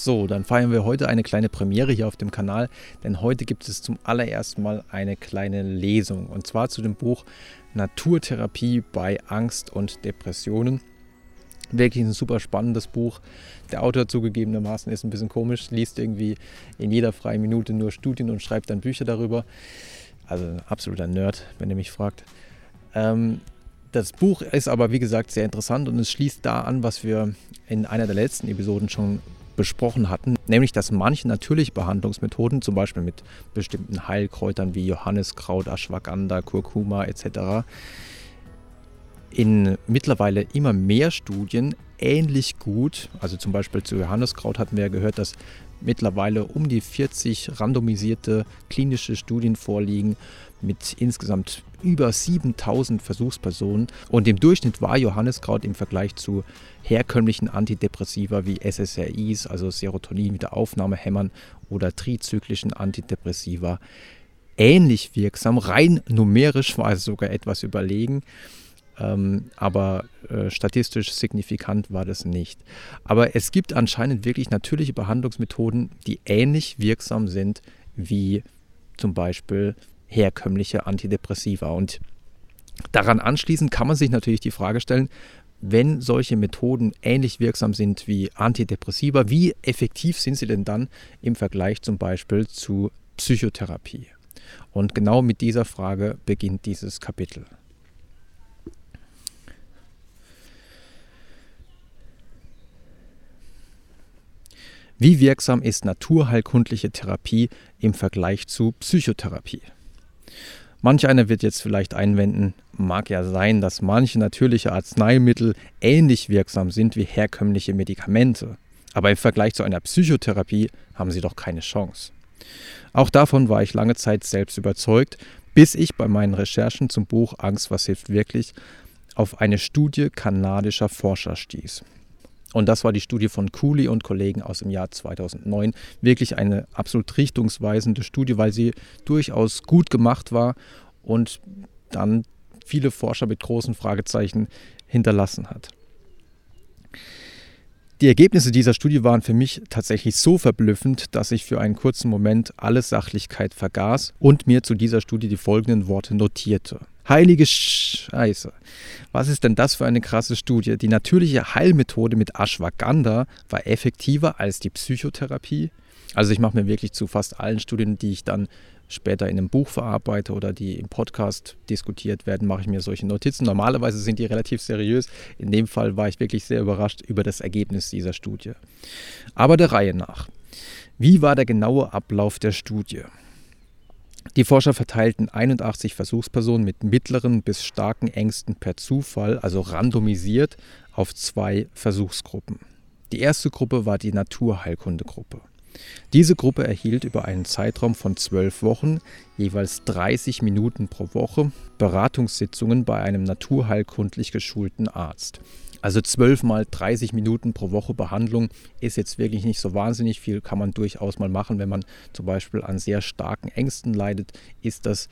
So, dann feiern wir heute eine kleine Premiere hier auf dem Kanal, denn heute gibt es zum allerersten Mal eine kleine Lesung und zwar zu dem Buch Naturtherapie bei Angst und Depressionen. Wirklich ein super spannendes Buch. Der Autor zugegebenermaßen ist ein bisschen komisch, liest irgendwie in jeder freien Minute nur Studien und schreibt dann Bücher darüber. Also ein absoluter Nerd, wenn ihr mich fragt. Ähm, das Buch ist aber, wie gesagt, sehr interessant und es schließt da an, was wir in einer der letzten Episoden schon besprochen hatten, nämlich dass manche natürliche Behandlungsmethoden, zum Beispiel mit bestimmten Heilkräutern wie Johanniskraut, Ashwagandha, Kurkuma etc., in mittlerweile immer mehr Studien ähnlich gut, also zum Beispiel zu Johanniskraut hatten wir ja gehört, dass mittlerweile um die 40 randomisierte klinische Studien vorliegen mit insgesamt über 7000 Versuchspersonen und im Durchschnitt war Johanniskraut im Vergleich zu herkömmlichen Antidepressiva wie SSRIs, also Serotonin mit der Aufnahmehämmern oder trizyklischen Antidepressiva ähnlich wirksam. Rein numerisch war es sogar etwas überlegen. Ähm, aber äh, statistisch signifikant war das nicht. Aber es gibt anscheinend wirklich natürliche Behandlungsmethoden, die ähnlich wirksam sind wie zum Beispiel herkömmliche Antidepressiva. Und daran anschließend kann man sich natürlich die Frage stellen, wenn solche Methoden ähnlich wirksam sind wie Antidepressiva, wie effektiv sind sie denn dann im Vergleich zum Beispiel zu Psychotherapie? Und genau mit dieser Frage beginnt dieses Kapitel. Wie wirksam ist naturheilkundliche Therapie im Vergleich zu Psychotherapie? Manch einer wird jetzt vielleicht einwenden, mag ja sein, dass manche natürliche Arzneimittel ähnlich wirksam sind wie herkömmliche Medikamente, aber im Vergleich zu einer Psychotherapie haben sie doch keine Chance. Auch davon war ich lange Zeit selbst überzeugt, bis ich bei meinen Recherchen zum Buch Angst, was hilft wirklich auf eine Studie kanadischer Forscher stieß. Und das war die Studie von Cooley und Kollegen aus dem Jahr 2009. Wirklich eine absolut richtungsweisende Studie, weil sie durchaus gut gemacht war und dann viele Forscher mit großen Fragezeichen hinterlassen hat. Die Ergebnisse dieser Studie waren für mich tatsächlich so verblüffend, dass ich für einen kurzen Moment alle Sachlichkeit vergaß und mir zu dieser Studie die folgenden Worte notierte. Heilige Scheiße. Was ist denn das für eine krasse Studie? Die natürliche Heilmethode mit Ashwagandha war effektiver als die Psychotherapie. Also ich mache mir wirklich zu fast allen Studien, die ich dann später in einem Buch verarbeite oder die im Podcast diskutiert werden, mache ich mir solche Notizen. Normalerweise sind die relativ seriös. In dem Fall war ich wirklich sehr überrascht über das Ergebnis dieser Studie. Aber der Reihe nach. Wie war der genaue Ablauf der Studie? Die Forscher verteilten 81 Versuchspersonen mit mittleren bis starken Ängsten per Zufall, also randomisiert, auf zwei Versuchsgruppen. Die erste Gruppe war die Naturheilkundegruppe. Diese Gruppe erhielt über einen Zeitraum von zwölf Wochen jeweils 30 Minuten pro Woche Beratungssitzungen bei einem naturheilkundlich geschulten Arzt. Also zwölf mal 30 Minuten pro Woche Behandlung ist jetzt wirklich nicht so wahnsinnig viel, kann man durchaus mal machen. Wenn man zum Beispiel an sehr starken Ängsten leidet, ist das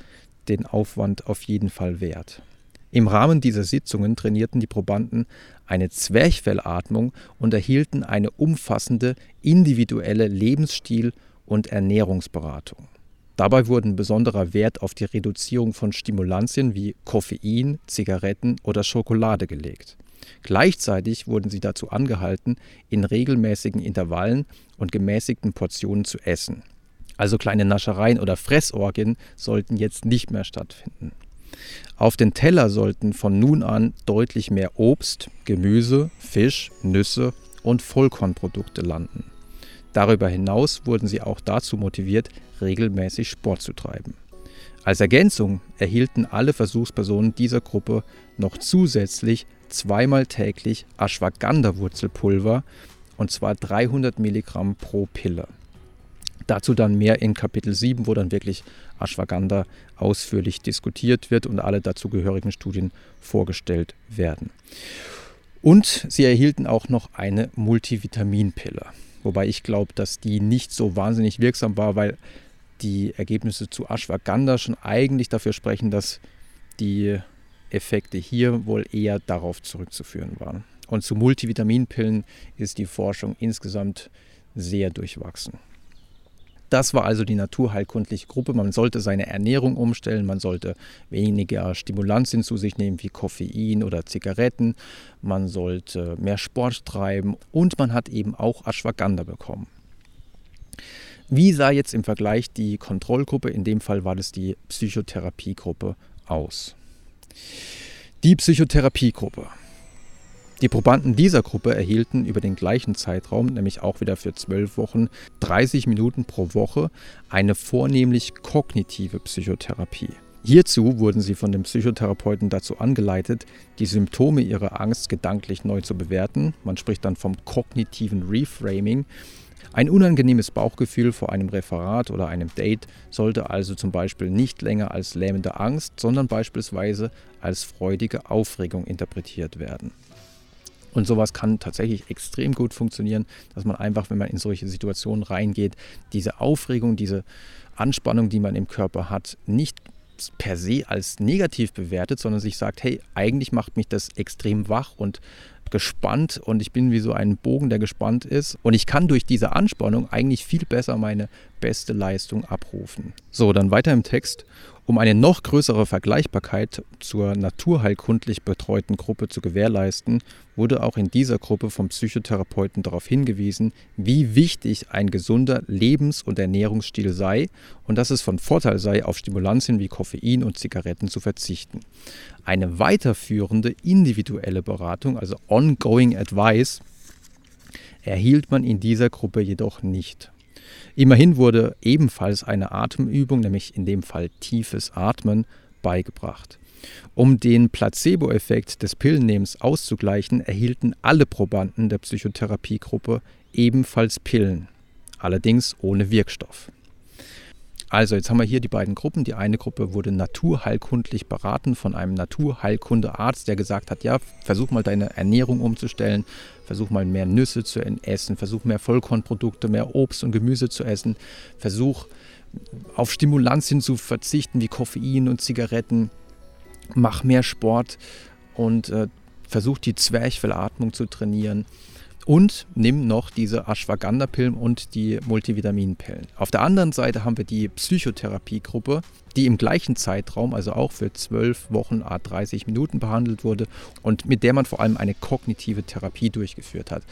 den Aufwand auf jeden Fall wert. Im Rahmen dieser Sitzungen trainierten die Probanden eine Zwerchfellatmung und erhielten eine umfassende individuelle Lebensstil- und Ernährungsberatung. Dabei wurden besonderer Wert auf die Reduzierung von Stimulantien wie Koffein, Zigaretten oder Schokolade gelegt. Gleichzeitig wurden sie dazu angehalten, in regelmäßigen Intervallen und gemäßigten Portionen zu essen. Also kleine Naschereien oder Fressorgien sollten jetzt nicht mehr stattfinden. Auf den Teller sollten von nun an deutlich mehr Obst, Gemüse, Fisch, Nüsse und Vollkornprodukte landen. Darüber hinaus wurden sie auch dazu motiviert, regelmäßig Sport zu treiben. Als Ergänzung erhielten alle Versuchspersonen dieser Gruppe noch zusätzlich zweimal täglich Ashwagandha-Wurzelpulver und zwar 300 Milligramm pro Pille. Dazu dann mehr in Kapitel 7, wo dann wirklich Ashwagandha ausführlich diskutiert wird und alle dazugehörigen Studien vorgestellt werden. Und sie erhielten auch noch eine Multivitaminpille. Wobei ich glaube, dass die nicht so wahnsinnig wirksam war, weil die Ergebnisse zu Ashwagandha schon eigentlich dafür sprechen, dass die Effekte hier wohl eher darauf zurückzuführen waren. Und zu Multivitaminpillen ist die Forschung insgesamt sehr durchwachsen. Das war also die naturheilkundliche Gruppe. Man sollte seine Ernährung umstellen, man sollte weniger Stimulantien zu sich nehmen wie Koffein oder Zigaretten, man sollte mehr Sport treiben und man hat eben auch Ashwagandha bekommen. Wie sah jetzt im Vergleich die Kontrollgruppe, in dem Fall war das die Psychotherapiegruppe, aus? Die Psychotherapiegruppe die Probanden dieser Gruppe erhielten über den gleichen Zeitraum, nämlich auch wieder für zwölf Wochen, 30 Minuten pro Woche eine vornehmlich kognitive Psychotherapie. Hierzu wurden sie von dem Psychotherapeuten dazu angeleitet, die Symptome ihrer Angst gedanklich neu zu bewerten. Man spricht dann vom kognitiven Reframing. Ein unangenehmes Bauchgefühl vor einem Referat oder einem Date sollte also zum Beispiel nicht länger als lähmende Angst, sondern beispielsweise als freudige Aufregung interpretiert werden. Und sowas kann tatsächlich extrem gut funktionieren, dass man einfach, wenn man in solche Situationen reingeht, diese Aufregung, diese Anspannung, die man im Körper hat, nicht per se als negativ bewertet, sondern sich sagt, hey, eigentlich macht mich das extrem wach und gespannt und ich bin wie so ein Bogen, der gespannt ist. Und ich kann durch diese Anspannung eigentlich viel besser meine beste Leistung abrufen. So, dann weiter im Text. Um eine noch größere Vergleichbarkeit zur naturheilkundlich betreuten Gruppe zu gewährleisten, wurde auch in dieser Gruppe vom Psychotherapeuten darauf hingewiesen, wie wichtig ein gesunder Lebens- und Ernährungsstil sei und dass es von Vorteil sei, auf Stimulantien wie Koffein und Zigaretten zu verzichten. Eine weiterführende individuelle Beratung, also Ongoing Advice, erhielt man in dieser Gruppe jedoch nicht. Immerhin wurde ebenfalls eine Atemübung, nämlich in dem Fall tiefes Atmen, beigebracht. Um den Placebo-Effekt des Pillennehmens auszugleichen, erhielten alle Probanden der Psychotherapiegruppe ebenfalls Pillen, allerdings ohne Wirkstoff. Also, jetzt haben wir hier die beiden Gruppen. Die eine Gruppe wurde naturheilkundlich beraten von einem Naturheilkundearzt, der gesagt hat, ja, versuch mal deine Ernährung umzustellen, versuch mal mehr Nüsse zu essen, versuch mehr Vollkornprodukte, mehr Obst und Gemüse zu essen, versuch auf Stimulantien zu verzichten wie Koffein und Zigaretten, mach mehr Sport und äh, versuch die Zwerchfellatmung zu trainieren und nimm noch diese Ashwagandha-Pillen und die Multivitaminpillen. Auf der anderen Seite haben wir die Psychotherapiegruppe, die im gleichen Zeitraum, also auch für zwölf Wochen a 30 Minuten behandelt wurde und mit der man vor allem eine kognitive Therapie durchgeführt hat.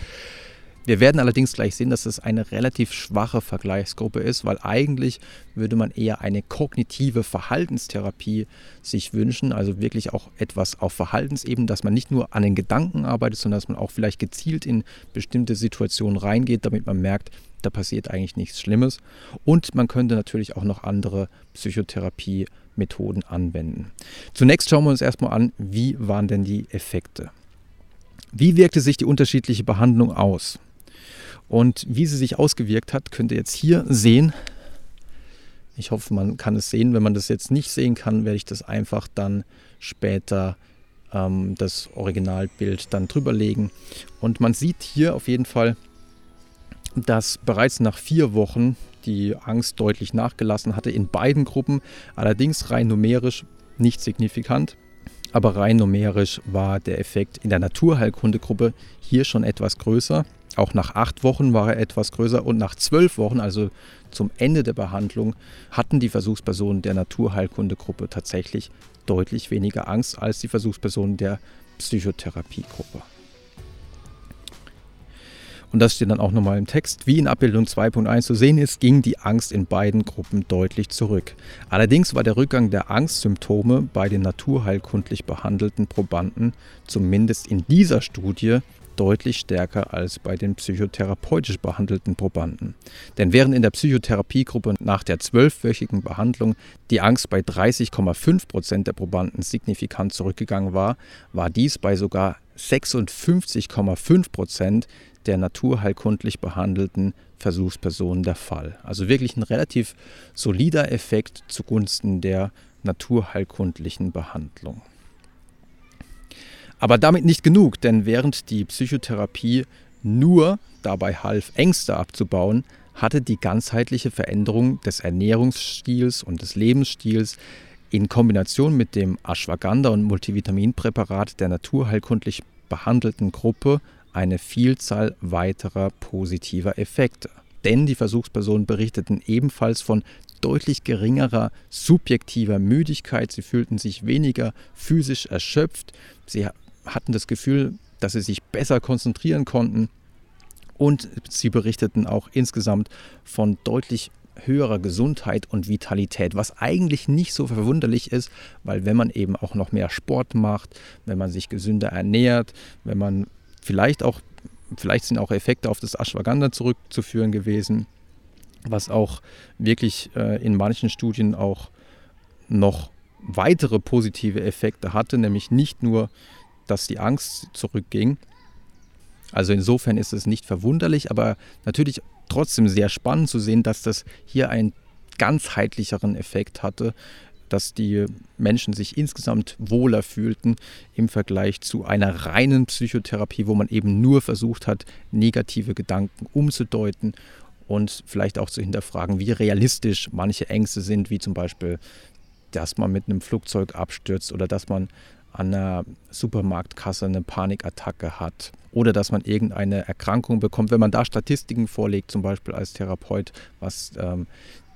Wir werden allerdings gleich sehen, dass es eine relativ schwache Vergleichsgruppe ist, weil eigentlich würde man eher eine kognitive Verhaltenstherapie sich wünschen, also wirklich auch etwas auf Verhaltensebene, dass man nicht nur an den Gedanken arbeitet, sondern dass man auch vielleicht gezielt in bestimmte Situationen reingeht, damit man merkt, da passiert eigentlich nichts Schlimmes. Und man könnte natürlich auch noch andere Psychotherapie-Methoden anwenden. Zunächst schauen wir uns erstmal an, wie waren denn die Effekte. Wie wirkte sich die unterschiedliche Behandlung aus? Und wie sie sich ausgewirkt hat, könnt ihr jetzt hier sehen. Ich hoffe, man kann es sehen. Wenn man das jetzt nicht sehen kann, werde ich das einfach dann später ähm, das Originalbild dann drüber legen. Und man sieht hier auf jeden Fall, dass bereits nach vier Wochen die Angst deutlich nachgelassen hatte in beiden Gruppen, allerdings rein numerisch nicht signifikant. Aber rein numerisch war der Effekt in der Naturheilkundegruppe hier schon etwas größer. Auch nach acht Wochen war er etwas größer und nach zwölf Wochen, also zum Ende der Behandlung, hatten die Versuchspersonen der Naturheilkundegruppe tatsächlich deutlich weniger Angst als die Versuchspersonen der Psychotherapiegruppe. Und das steht dann auch nochmal im Text. Wie in Abbildung 2.1 zu sehen ist, ging die Angst in beiden Gruppen deutlich zurück. Allerdings war der Rückgang der Angstsymptome bei den naturheilkundlich behandelten Probanden zumindest in dieser Studie deutlich stärker als bei den psychotherapeutisch behandelten Probanden. Denn während in der Psychotherapiegruppe nach der zwölfwöchigen Behandlung die Angst bei 30,5 Prozent der Probanden signifikant zurückgegangen war, war dies bei sogar 56,5 Prozent der naturheilkundlich behandelten Versuchspersonen der Fall. Also wirklich ein relativ solider Effekt zugunsten der naturheilkundlichen Behandlung. Aber damit nicht genug, denn während die Psychotherapie nur dabei half, Ängste abzubauen, hatte die ganzheitliche Veränderung des Ernährungsstils und des Lebensstils in Kombination mit dem Ashwagandha- und Multivitaminpräparat der naturheilkundlich behandelten Gruppe eine Vielzahl weiterer positiver Effekte. denn die Versuchspersonen berichteten ebenfalls von deutlich geringerer subjektiver Müdigkeit. Sie fühlten sich weniger physisch erschöpft. Sie hatten das Gefühl, dass sie sich besser konzentrieren konnten. Und sie berichteten auch insgesamt von deutlich höherer Gesundheit und Vitalität, was eigentlich nicht so verwunderlich ist, weil wenn man eben auch noch mehr Sport macht, wenn man sich gesünder ernährt, wenn man vielleicht auch, vielleicht sind auch Effekte auf das Ashwagandha zurückzuführen gewesen, was auch wirklich äh, in manchen Studien auch noch weitere positive Effekte hatte, nämlich nicht nur, dass die Angst zurückging. Also insofern ist es nicht verwunderlich, aber natürlich trotzdem sehr spannend zu sehen, dass das hier einen ganzheitlicheren Effekt hatte, dass die Menschen sich insgesamt wohler fühlten im Vergleich zu einer reinen Psychotherapie, wo man eben nur versucht hat, negative Gedanken umzudeuten und vielleicht auch zu hinterfragen, wie realistisch manche Ängste sind, wie zum Beispiel, dass man mit einem Flugzeug abstürzt oder dass man an einer Supermarktkasse eine Panikattacke hat oder dass man irgendeine Erkrankung bekommt. Wenn man da Statistiken vorlegt, zum Beispiel als Therapeut, was ähm,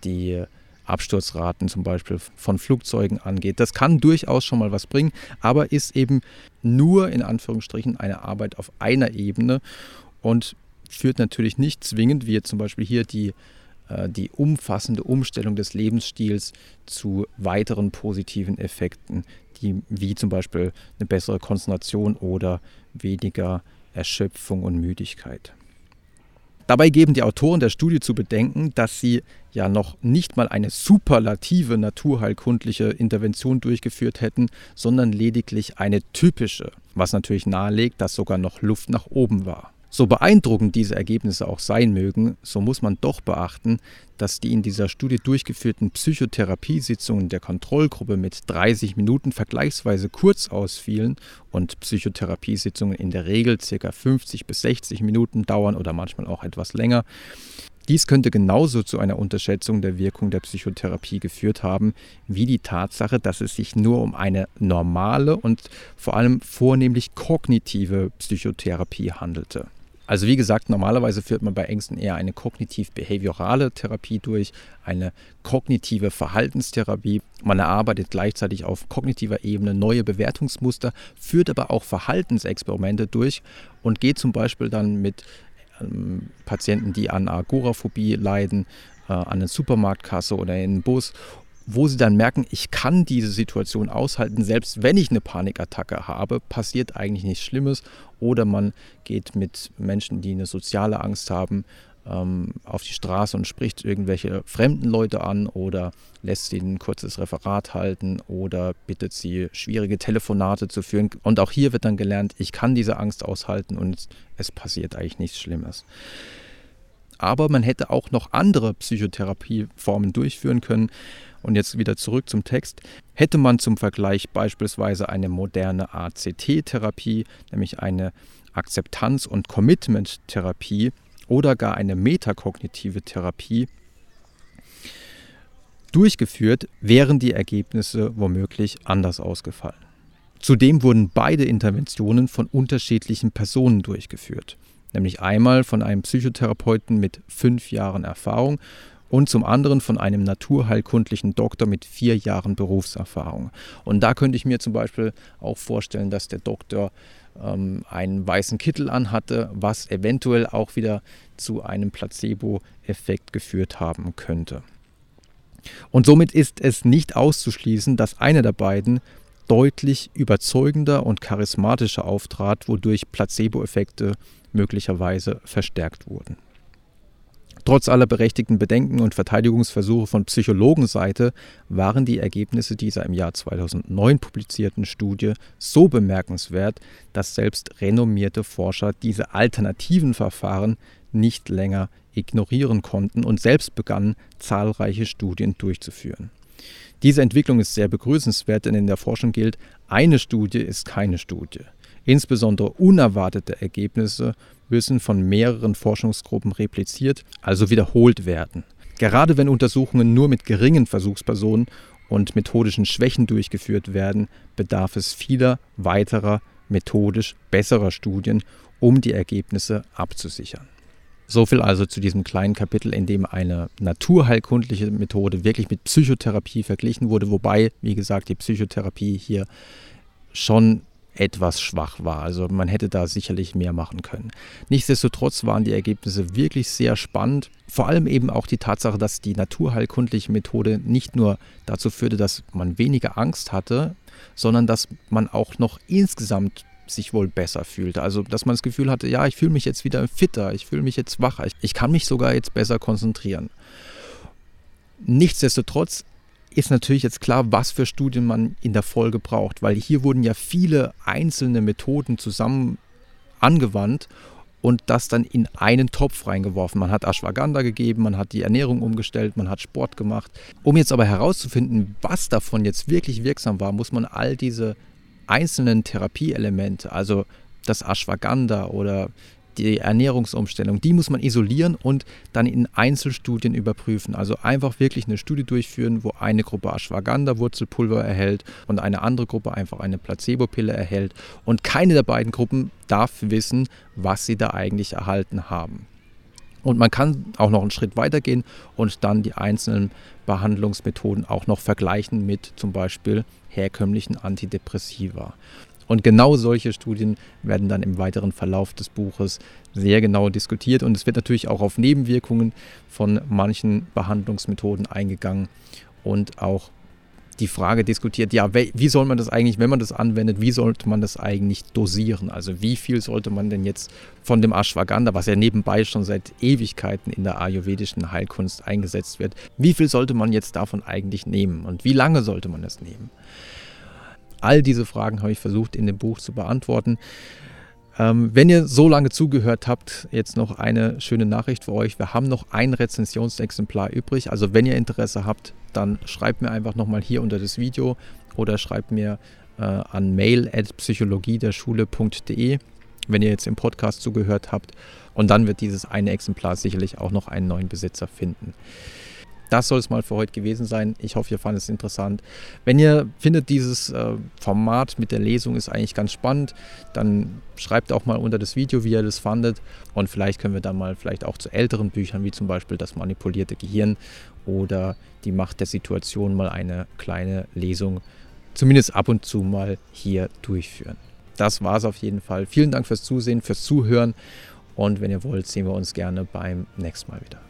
die Absturzraten zum Beispiel von Flugzeugen angeht. Das kann durchaus schon mal was bringen, aber ist eben nur in Anführungsstrichen eine Arbeit auf einer Ebene und führt natürlich nicht zwingend, wie jetzt zum Beispiel hier die, äh, die umfassende Umstellung des Lebensstils zu weiteren positiven Effekten, die, wie zum Beispiel eine bessere Konzentration oder weniger Erschöpfung und Müdigkeit. Dabei geben die Autoren der Studie zu bedenken, dass sie ja noch nicht mal eine superlative naturheilkundliche Intervention durchgeführt hätten, sondern lediglich eine typische, was natürlich nahelegt, dass sogar noch Luft nach oben war. So beeindruckend diese Ergebnisse auch sein mögen, so muss man doch beachten, dass die in dieser Studie durchgeführten Psychotherapiesitzungen der Kontrollgruppe mit 30 Minuten vergleichsweise kurz ausfielen und Psychotherapiesitzungen in der Regel ca. 50 bis 60 Minuten dauern oder manchmal auch etwas länger. Dies könnte genauso zu einer Unterschätzung der Wirkung der Psychotherapie geführt haben, wie die Tatsache, dass es sich nur um eine normale und vor allem vornehmlich kognitive Psychotherapie handelte. Also wie gesagt, normalerweise führt man bei Ängsten eher eine kognitiv-behaviorale Therapie durch, eine kognitive Verhaltenstherapie. Man erarbeitet gleichzeitig auf kognitiver Ebene neue Bewertungsmuster, führt aber auch Verhaltensexperimente durch und geht zum Beispiel dann mit ähm, Patienten, die an Agoraphobie leiden, äh, an eine Supermarktkasse oder in einen Bus wo sie dann merken, ich kann diese Situation aushalten, selbst wenn ich eine Panikattacke habe, passiert eigentlich nichts Schlimmes. Oder man geht mit Menschen, die eine soziale Angst haben, ähm, auf die Straße und spricht irgendwelche fremden Leute an oder lässt ihnen ein kurzes Referat halten oder bittet sie, schwierige Telefonate zu führen. Und auch hier wird dann gelernt, ich kann diese Angst aushalten und es passiert eigentlich nichts Schlimmes. Aber man hätte auch noch andere Psychotherapieformen durchführen können. Und jetzt wieder zurück zum Text. Hätte man zum Vergleich beispielsweise eine moderne ACT-Therapie, nämlich eine Akzeptanz- und Commitment-Therapie oder gar eine metakognitive Therapie durchgeführt, wären die Ergebnisse womöglich anders ausgefallen. Zudem wurden beide Interventionen von unterschiedlichen Personen durchgeführt, nämlich einmal von einem Psychotherapeuten mit fünf Jahren Erfahrung und zum anderen von einem naturheilkundlichen Doktor mit vier Jahren Berufserfahrung. Und da könnte ich mir zum Beispiel auch vorstellen, dass der Doktor ähm, einen weißen Kittel anhatte, was eventuell auch wieder zu einem Placebo-Effekt geführt haben könnte. Und somit ist es nicht auszuschließen, dass einer der beiden deutlich überzeugender und charismatischer auftrat, wodurch Placebo-Effekte möglicherweise verstärkt wurden. Trotz aller berechtigten Bedenken und Verteidigungsversuche von Psychologenseite waren die Ergebnisse dieser im Jahr 2009 publizierten Studie so bemerkenswert, dass selbst renommierte Forscher diese alternativen Verfahren nicht länger ignorieren konnten und selbst begannen, zahlreiche Studien durchzuführen. Diese Entwicklung ist sehr begrüßenswert, denn in der Forschung gilt, eine Studie ist keine Studie. Insbesondere unerwartete Ergebnisse müssen von mehreren Forschungsgruppen repliziert, also wiederholt werden. Gerade wenn Untersuchungen nur mit geringen Versuchspersonen und methodischen Schwächen durchgeführt werden, bedarf es vieler weiterer methodisch besserer Studien, um die Ergebnisse abzusichern. So viel also zu diesem kleinen Kapitel, in dem eine naturheilkundliche Methode wirklich mit Psychotherapie verglichen wurde, wobei, wie gesagt, die Psychotherapie hier schon etwas schwach war. Also man hätte da sicherlich mehr machen können. Nichtsdestotrotz waren die Ergebnisse wirklich sehr spannend. Vor allem eben auch die Tatsache, dass die naturheilkundliche Methode nicht nur dazu führte, dass man weniger Angst hatte, sondern dass man auch noch insgesamt sich wohl besser fühlte. Also, dass man das Gefühl hatte, ja, ich fühle mich jetzt wieder fitter, ich fühle mich jetzt wacher, ich, kann mich sogar jetzt besser konzentrieren. Nichtsdestotrotz ist natürlich jetzt klar, was für Studien man in der Folge braucht, weil hier wurden ja viele einzelne Methoden zusammen angewandt und das dann in einen Topf reingeworfen. Man hat Ashwagandha gegeben, man hat die Ernährung umgestellt, man hat Sport gemacht. Um jetzt aber herauszufinden, was davon jetzt wirklich wirksam war, muss man all diese einzelnen Therapieelemente, also das Ashwagandha oder die Ernährungsumstellung, die muss man isolieren und dann in Einzelstudien überprüfen. Also einfach wirklich eine Studie durchführen, wo eine Gruppe Ashwagandha-Wurzelpulver erhält und eine andere Gruppe einfach eine Placebo-Pille erhält. Und keine der beiden Gruppen darf wissen, was sie da eigentlich erhalten haben. Und man kann auch noch einen Schritt weiter gehen und dann die einzelnen Behandlungsmethoden auch noch vergleichen mit zum Beispiel herkömmlichen Antidepressiva. Und genau solche Studien werden dann im weiteren Verlauf des Buches sehr genau diskutiert und es wird natürlich auch auf Nebenwirkungen von manchen Behandlungsmethoden eingegangen und auch die Frage diskutiert, ja, wie soll man das eigentlich, wenn man das anwendet, wie sollte man das eigentlich dosieren? Also wie viel sollte man denn jetzt von dem Ashwagandha, was ja nebenbei schon seit Ewigkeiten in der ayurvedischen Heilkunst eingesetzt wird, wie viel sollte man jetzt davon eigentlich nehmen und wie lange sollte man es nehmen? All diese Fragen habe ich versucht in dem Buch zu beantworten. Ähm, wenn ihr so lange zugehört habt, jetzt noch eine schöne Nachricht für euch. Wir haben noch ein Rezensionsexemplar übrig. Also wenn ihr Interesse habt, dann schreibt mir einfach nochmal hier unter das Video oder schreibt mir äh, an mail.psychologiederschule.de, wenn ihr jetzt im Podcast zugehört habt. Und dann wird dieses eine Exemplar sicherlich auch noch einen neuen Besitzer finden. Das soll es mal für heute gewesen sein. Ich hoffe, ihr fandet es interessant. Wenn ihr findet, dieses äh, Format mit der Lesung ist eigentlich ganz spannend, dann schreibt auch mal unter das Video, wie ihr das fandet. Und vielleicht können wir dann mal vielleicht auch zu älteren Büchern, wie zum Beispiel das manipulierte Gehirn oder die Macht der Situation, mal eine kleine Lesung, zumindest ab und zu mal hier durchführen. Das war es auf jeden Fall. Vielen Dank fürs Zusehen, fürs Zuhören. Und wenn ihr wollt, sehen wir uns gerne beim nächsten Mal wieder.